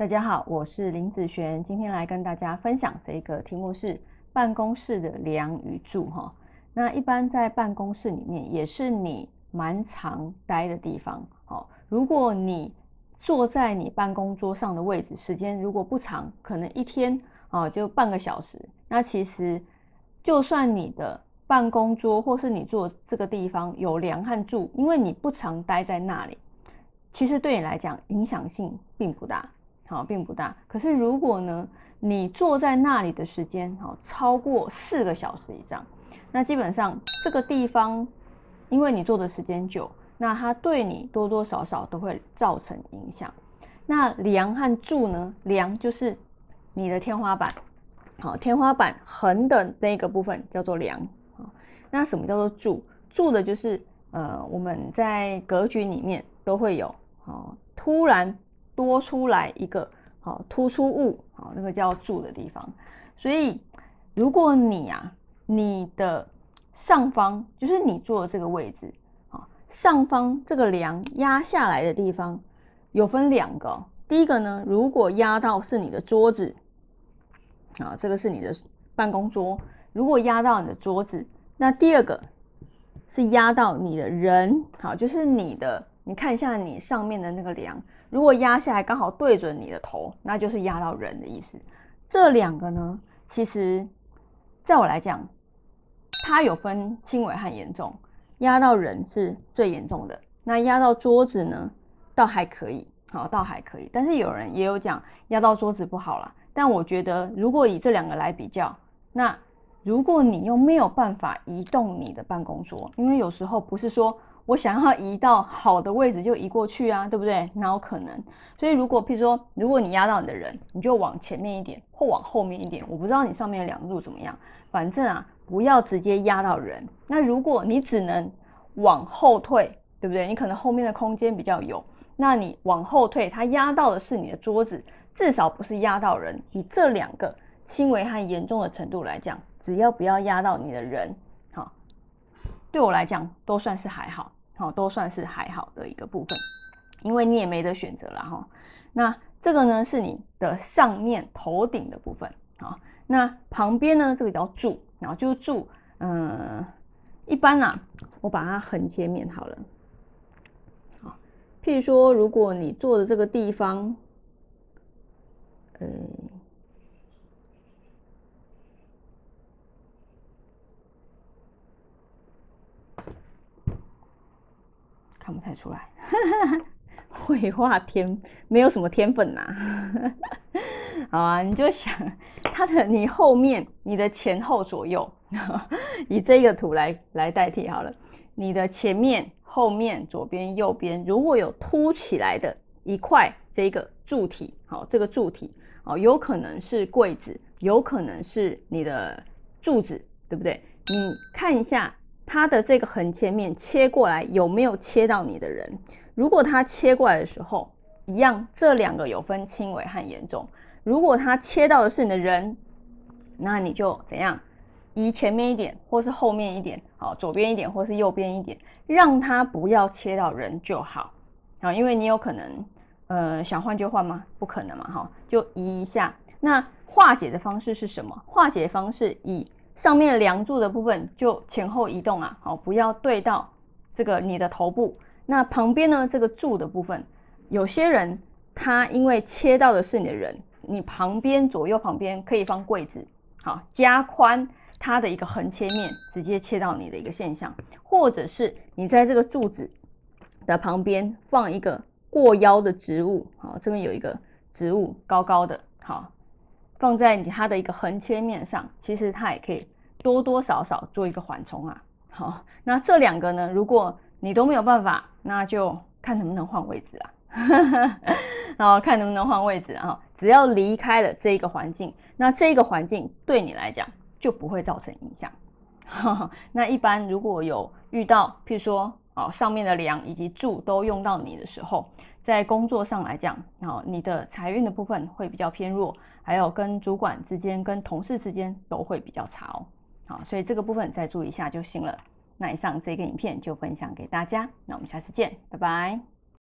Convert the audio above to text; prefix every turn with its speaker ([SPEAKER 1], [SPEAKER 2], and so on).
[SPEAKER 1] 大家好，我是林子璇，今天来跟大家分享的一个题目是办公室的梁与柱哈。那一般在办公室里面，也是你蛮常待的地方。好，如果你坐在你办公桌上的位置，时间如果不长，可能一天啊就半个小时，那其实就算你的办公桌或是你坐这个地方有梁和柱，因为你不常待在那里，其实对你来讲影响性并不大。好，并不大。可是如果呢，你坐在那里的时间好超过四个小时以上，那基本上这个地方，因为你坐的时间久，那它对你多多少少都会造成影响。那梁和柱呢？梁就是你的天花板，好，天花板横的那个部分叫做梁。好，那什么叫做柱？柱的就是呃，我们在格局里面都会有，好，突然。多出来一个好突出物，好那个叫柱的地方。所以，如果你啊，你的上方就是你坐的这个位置，好，上方这个梁压下来的地方有分两个。第一个呢，如果压到是你的桌子，啊，这个是你的办公桌，如果压到你的桌子，那第二个是压到你的人，好，就是你的，你看一下你上面的那个梁。如果压下来刚好对准你的头，那就是压到人的意思。这两个呢，其实在我来讲，它有分轻微和严重。压到人是最严重的，那压到桌子呢，倒还可以，好，倒还可以。但是有人也有讲压到桌子不好了。但我觉得，如果以这两个来比较，那如果你又没有办法移动你的办公桌，因为有时候不是说。我想要移到好的位置就移过去啊，对不对？哪有可能？所以如果譬如说，如果你压到你的人，你就往前面一点或往后面一点。我不知道你上面的两路怎么样，反正啊，不要直接压到人。那如果你只能往后退，对不对？你可能后面的空间比较有，那你往后退，它压到的是你的桌子，至少不是压到人。以这两个轻微和严重的程度来讲，只要不要压到你的人，好，对我来讲都算是还好。好，都算是还好的一个部分，因为你也没得选择了哈。那这个呢是你的上面头顶的部分啊。那旁边呢，这个叫柱，然后就是柱。嗯，一般呐，我把它横切面好了。好，譬如说，如果你坐的这个地方，呃。看不太出来，绘画天没有什么天分呐。好啊，你就想它的你后面、你的前后左右，以这个图来来代替好了。你的前面、后面、左边、右边，如果有凸起来的一块这个柱体，好，这个柱体哦，有可能是柜子，有可能是你的柱子，对不对？你看一下。它的这个横切面切过来有没有切到你的人？如果它切过来的时候，一样，这两个有分轻微和严重。如果它切到的是你的人，那你就怎样移前面一点，或是后面一点，好，左边一点，或是右边一点，让它不要切到人就好。啊，因为你有可能，呃，想换就换吗？不可能嘛，哈，就移一下。那化解的方式是什么？化解方式以。上面梁柱的部分就前后移动啊，好，不要对到这个你的头部。那旁边呢，这个柱的部分，有些人他因为切到的是你的人，你旁边左右旁边可以放柜子，好，加宽它的一个横切面，直接切到你的一个现象，或者是你在这个柱子的旁边放一个过腰的植物，好，这边有一个植物高高的，好。放在它的一个横切面上，其实它也可以多多少少做一个缓冲啊。好，那这两个呢，如果你都没有办法，那就看能不能换位置啊。然后看能不能换位置啊。只要离开了这一个环境，那这个环境对你来讲就不会造成影响。那一般如果有遇到，譬如说哦，上面的梁以及柱都用到你的时候，在工作上来讲，哦，你的财运的部分会比较偏弱。还有跟主管之间、跟同事之间都会比较差哦，好，所以这个部分再注意一下就行了。那以上这个影片就分享给大家，那我们下次见，拜拜。